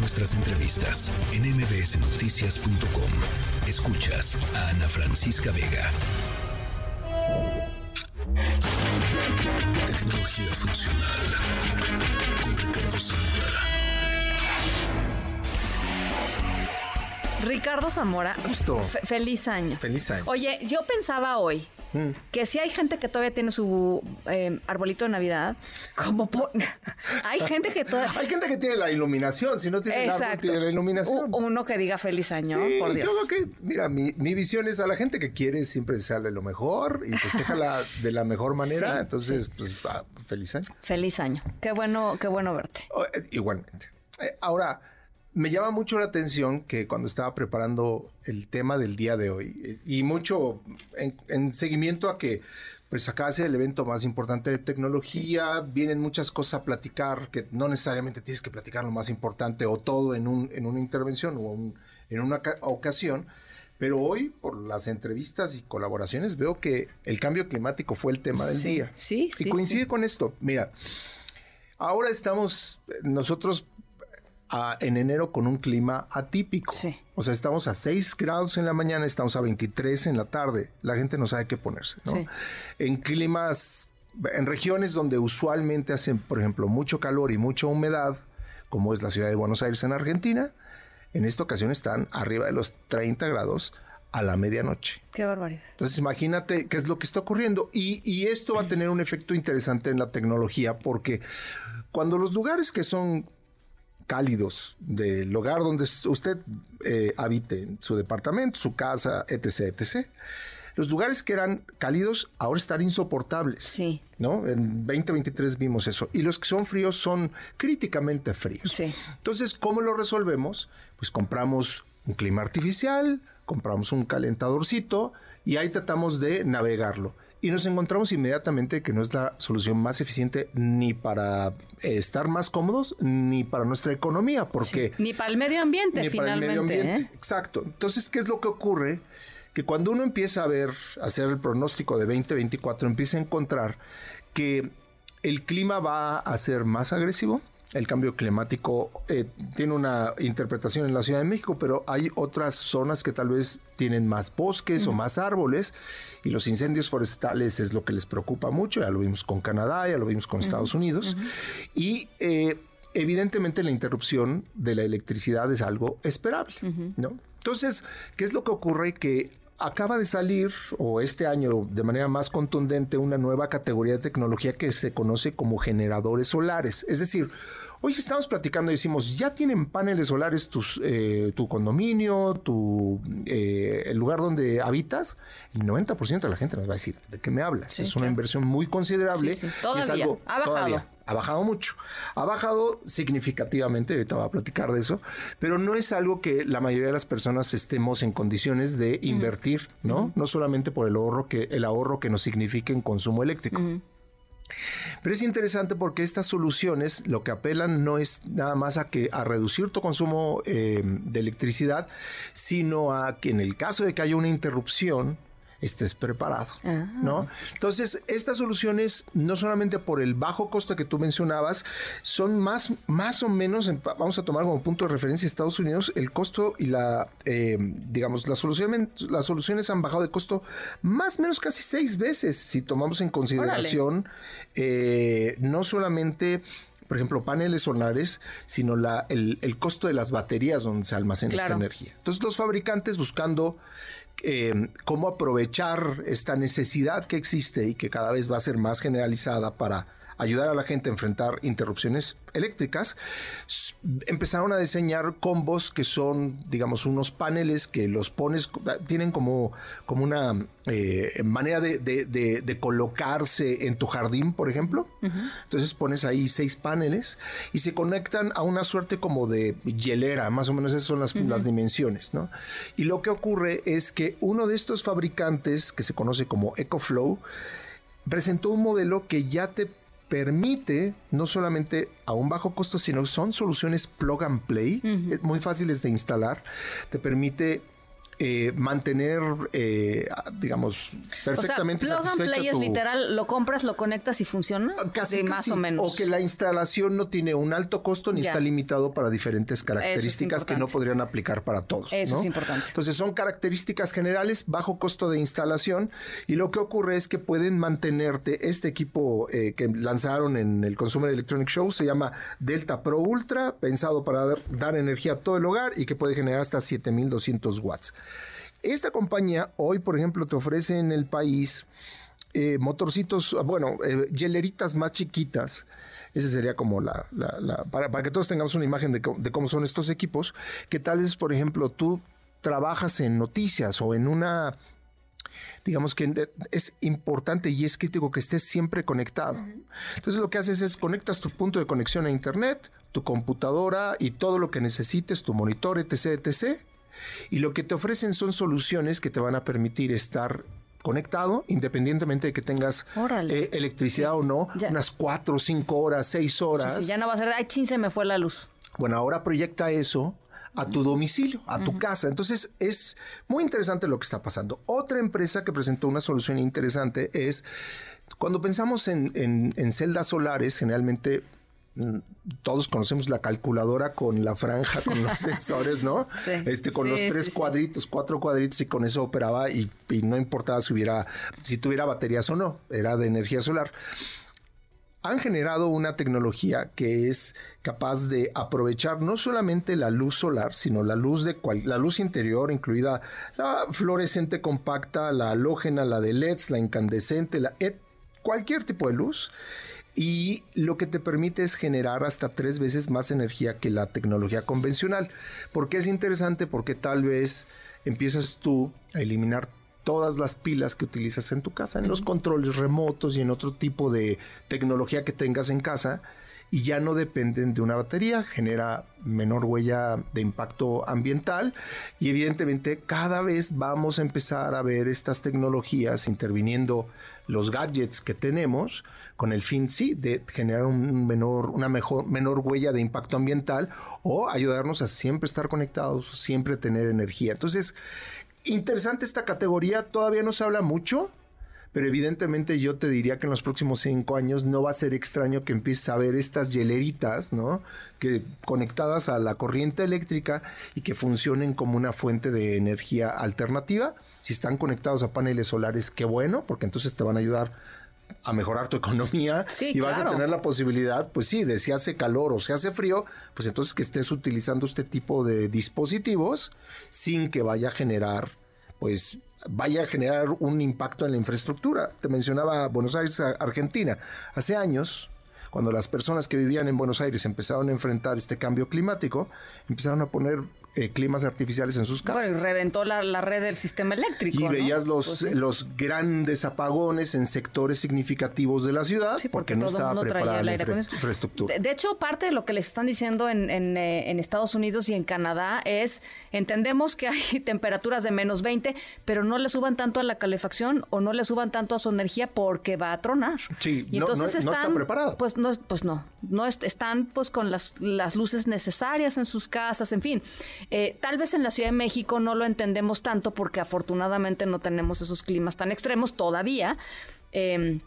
nuestras entrevistas en mbsnoticias.com. Escuchas a Ana Francisca Vega. Tecnología funcional con Ricardo Zamora. Ricardo Zamora, Justo. fe- feliz año. Feliz año. Oye, yo pensaba hoy Mm. que si hay gente que todavía tiene su eh, arbolito de Navidad, como por... hay gente que todavía... Hay gente que tiene la iluminación, si no tiene el árbol, Exacto. tiene la iluminación. U- uno que diga feliz año, Sí, por Dios. Yo creo que, mira, mi, mi visión es a la gente que quiere siempre desearle lo mejor y festejala de la mejor manera. Sí, Entonces, pues, ah, feliz año. Feliz año. Qué bueno, qué bueno verte. Oh, eh, Igualmente. Eh, Ahora, me llama mucho la atención que cuando estaba preparando el tema del día de hoy, eh, y mucho en, en seguimiento a que pues acá es el evento más importante de tecnología, vienen muchas cosas a platicar, que no necesariamente tienes que platicar lo más importante o todo en, un, en una intervención o un- en una ca- ocasión, pero hoy por las entrevistas y colaboraciones veo que el cambio climático fue el tema del Sí, día. sí, sí, Y coincide sí. con esto. Mira, ahora estamos eh, nosotros a- en enero con un clima atípico. Sí. O sea, estamos a 6 grados en la mañana, estamos a 23 en la tarde. La gente no sabe qué ponerse, ¿no? Sí. En climas, en regiones donde usualmente hacen, por ejemplo, mucho calor y mucha humedad, como es la ciudad de Buenos Aires en Argentina, en esta ocasión están arriba de los 30 grados a la medianoche. Qué barbaridad. Entonces imagínate qué es lo que está ocurriendo. Y, y esto va a tener un efecto interesante en la tecnología porque cuando los lugares que son cálidos del lugar donde usted eh, habite, su departamento, su casa, etc., etc., los lugares que eran cálidos ahora están insoportables. Sí. ¿No? En 2023 vimos eso. Y los que son fríos son críticamente fríos. Sí. Entonces, ¿cómo lo resolvemos? Pues compramos un clima artificial, compramos un calentadorcito y ahí tratamos de navegarlo. Y nos encontramos inmediatamente que no es la solución más eficiente ni para eh, estar más cómodos ni para nuestra economía, porque Ni para el medio ambiente, ni para el finalmente. medio ambiente. ¿eh? Exacto. Entonces, ¿qué es lo que ocurre? Que cuando uno empieza a ver, a hacer el pronóstico de 2024, empieza a encontrar que el clima va a ser más agresivo. El cambio climático eh, tiene una interpretación en la Ciudad de México, pero hay otras zonas que tal vez tienen más bosques o más árboles y los incendios forestales es lo que les preocupa mucho. Ya lo vimos con Canadá, ya lo vimos con Estados Unidos. Y eh, evidentemente la interrupción de la electricidad es algo esperable, ¿no? Entonces, ¿qué es lo que ocurre? Que acaba de salir, o este año de manera más contundente, una nueva categoría de tecnología que se conoce como generadores solares. Es decir, hoy si estamos platicando y decimos, ya tienen paneles solares tus, eh, tu condominio, tu, eh, el lugar donde habitas, el 90% de la gente nos va a decir, ¿de qué me hablas? Sí, es una inversión muy considerable. Sí, sí. y es Todavía. algo- Ha bajado. todavía ha bajado mucho. Ha bajado significativamente, ahorita voy a platicar de eso, pero no es algo que la mayoría de las personas estemos en condiciones de invertir, ¿no? No solamente por el ahorro que, el ahorro que nos significa en consumo eléctrico. Pero es interesante porque estas soluciones lo que apelan no es nada más a que a reducir tu consumo eh, de electricidad, sino a que en el caso de que haya una interrupción estés preparado, Ah. ¿no? Entonces, estas soluciones, no solamente por el bajo costo que tú mencionabas, son más, más o menos, en- vamos a tomar como punto de referencia Estados Unidos, el costo y la, eh, digamos, las soluciones, las soluciones han bajado de costo más o menos casi seis veces si tomamos en consideración eh, no solamente por ejemplo, paneles solares, sino la, el, el costo de las baterías donde se almacena Claro. esta energía. Entonces, los fabricantes buscando eh, cómo aprovechar esta necesidad que existe y que cada vez va a ser más generalizada para ayudar a la gente a enfrentar interrupciones eléctricas, empezaron a diseñar combos que son, digamos, unos paneles que los pones, tienen como, como una eh, manera de, de- de- de colocarse en tu jardín, por ejemplo. Entonces pones ahí seis paneles y se conectan a una suerte como de hielera, más o menos esas son las, las dimensiones, ¿no? Y lo que ocurre es que uno de estos fabricantes, que se conoce como EcoFlow, presentó un modelo que ya te permite no solamente a un bajo costo, sino son soluciones plug and play, eh, muy fáciles de instalar, te permite eh, mantener, eh, digamos, perfectamente o sea, plug and play es tu- literal, lo compras, lo conectas y funciona. Casi, Sí, casi. más o menos. O que la instalación no tiene un alto costo ni Ya. está limitado para diferentes características que no podrían aplicar para todos. Eso ¿no? es importante. Entonces son características generales, bajo costo de instalación y lo que ocurre es que pueden mantenerte este equipo eh, que lanzaron en el Consumer Electronic Show, se llama Delta Pro Ultra, pensado para dar, dar energía a todo el hogar y que puede generar hasta 7200 watts. Esta compañía hoy, por ejemplo, te ofrece en el país eh, motorcitos, ah, bueno, eh, hieleritas más chiquitas. Ese sería como la, la- la- para, para que todos tengamos una imagen de, de cómo son estos equipos, que tal vez, por ejemplo, tú trabajas en noticias o en una, digamos que de- es importante y es crítico que estés siempre conectado. Entonces lo que haces es conectas tu punto de conexión a internet, tu computadora y todo lo que necesites, tu monitor, etc., etc. Y lo que te ofrecen son soluciones que te van a permitir estar conectado, independientemente de que tengas eh, electricidad o no, Ya. unas cuatro, cinco horas, seis horas. Sí, sí, ya no va a ser, ay, chin, se me fue la luz. Bueno, ahora proyecta eso a tu domicilio, a tu casa. Entonces es muy interesante lo que está pasando. Otra empresa que presentó una solución interesante es, cuando pensamos en, en- en celdas solares, generalmente todos conocemos la calculadora con la franja, con los sensores, ¿no? Sí. Este, con Sí, los tres sí, cuadritos, cuatro cuadritos y con eso operaba y, y no importaba si hubiera, si tuviera baterías o no, era de energía solar han generado una tecnología que es capaz de aprovechar no solamente la luz solar, sino la luz de cual- la luz interior, incluida la fluorescente compacta, la halógena, la de LEDs, la incandescente, la et- cualquier tipo de luz. Y lo que te permite es generar hasta tres veces más energía que la tecnología convencional. ¿Por qué es interesante? Porque tal vez empiezas tú a eliminar todas las pilas que utilizas en tu casa, en los controles remotos y en otro tipo de tecnología que tengas en casa y ya no dependen de una batería, genera menor huella de impacto ambiental y evidentemente cada vez vamos a empezar a ver estas tecnologías interviniendo los gadgets que tenemos con el fin sí de generar un menor una mejor menor huella de impacto ambiental o ayudarnos a siempre estar conectados, siempre tener energía. Entonces, interesante esta categoría, todavía no se habla mucho, pero evidentemente yo te diría que en los próximos cinco años no va a ser extraño que empieces a ver estas hieleritas, ¿no? Que conectadas a la corriente eléctrica y que funcionen como una fuente de energía alternativa. Si están conectados a paneles solares, qué bueno, porque entonces te van a ayudar a mejorar tu economía Sí, y vas a tener la posibilidad, pues sí, de si hace calor o si hace frío, pues entonces que estés utilizando este tipo de dispositivos sin que vaya a generar, pues vaya a generar un impacto en la infraestructura. Te mencionaba Buenos Aires, Argentina. Hace años, cuando las personas que vivían en Buenos Aires empezaron a enfrentar este cambio climático, empezaron a poner eh, climas artificiales en sus casas. Bueno, y reventó la, la red del sistema eléctrico. Y ¿no? veías los, Pues sí. los grandes apagones en sectores significativos de la ciudad Sí, porque, porque no estaba preparada la infra- infraestructura. De, de hecho, parte de lo que les están diciendo en, en, eh, en Estados Unidos y en Canadá es, entendemos que hay temperaturas de menos 20, pero no le suban tanto a la calefacción o no le suban tanto a su energía porque va a tronar. Sí, y no- no- entonces no está están, preparado. Pues no, pues no, no est- están pues con las, las luces necesarias en sus casas, en fin. Eh, tal vez en la Ciudad de México no lo entendemos tanto porque afortunadamente no tenemos esos climas tan extremos todavía. Eh,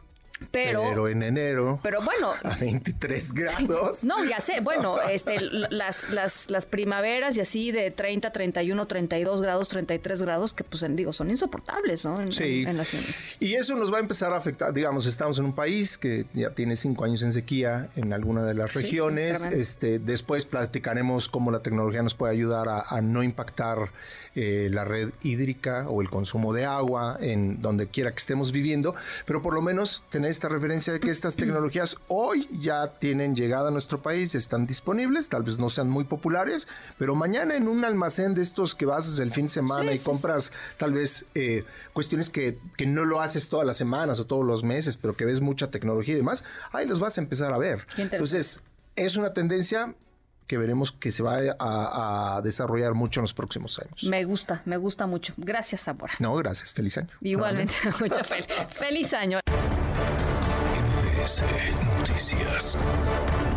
pero, pero en enero pero bueno, a 23 grados. no, ya sé, bueno, este, las, las, las primaveras y así de 30, 31, 32 grados, 33 grados, que pues en- digo, son insoportables, ¿no? En, Sí. en- en la ciudad. Y eso nos va a empezar a afectar. Digamos, estamos en un país que ya tiene cinco años en sequía en alguna de las Sí, regiones. este, después platicaremos cómo la tecnología nos puede ayudar a, a no impactar eh, la red hídrica o el consumo de agua en donde quiera que estemos viviendo. Pero por lo menos tener esta referencia de que estas tecnologías hoy ya tienen llegada a nuestro país, están disponibles, tal vez no sean muy populares, pero mañana en un almacén de estos que vas el fin de semana Sí, y sí, compras tal vez eh, cuestiones que, que no lo haces todas las semanas o todos los meses, pero que ves mucha tecnología y demás, ahí los vas a empezar a ver. Entonces, es una tendencia que veremos que se va a, a desarrollar mucho en los próximos años. Me gusta, me gusta mucho. Gracias, Sabora. No, gracias. Feliz año. Igualmente, mucha fel- feliz año. MBS Noticias.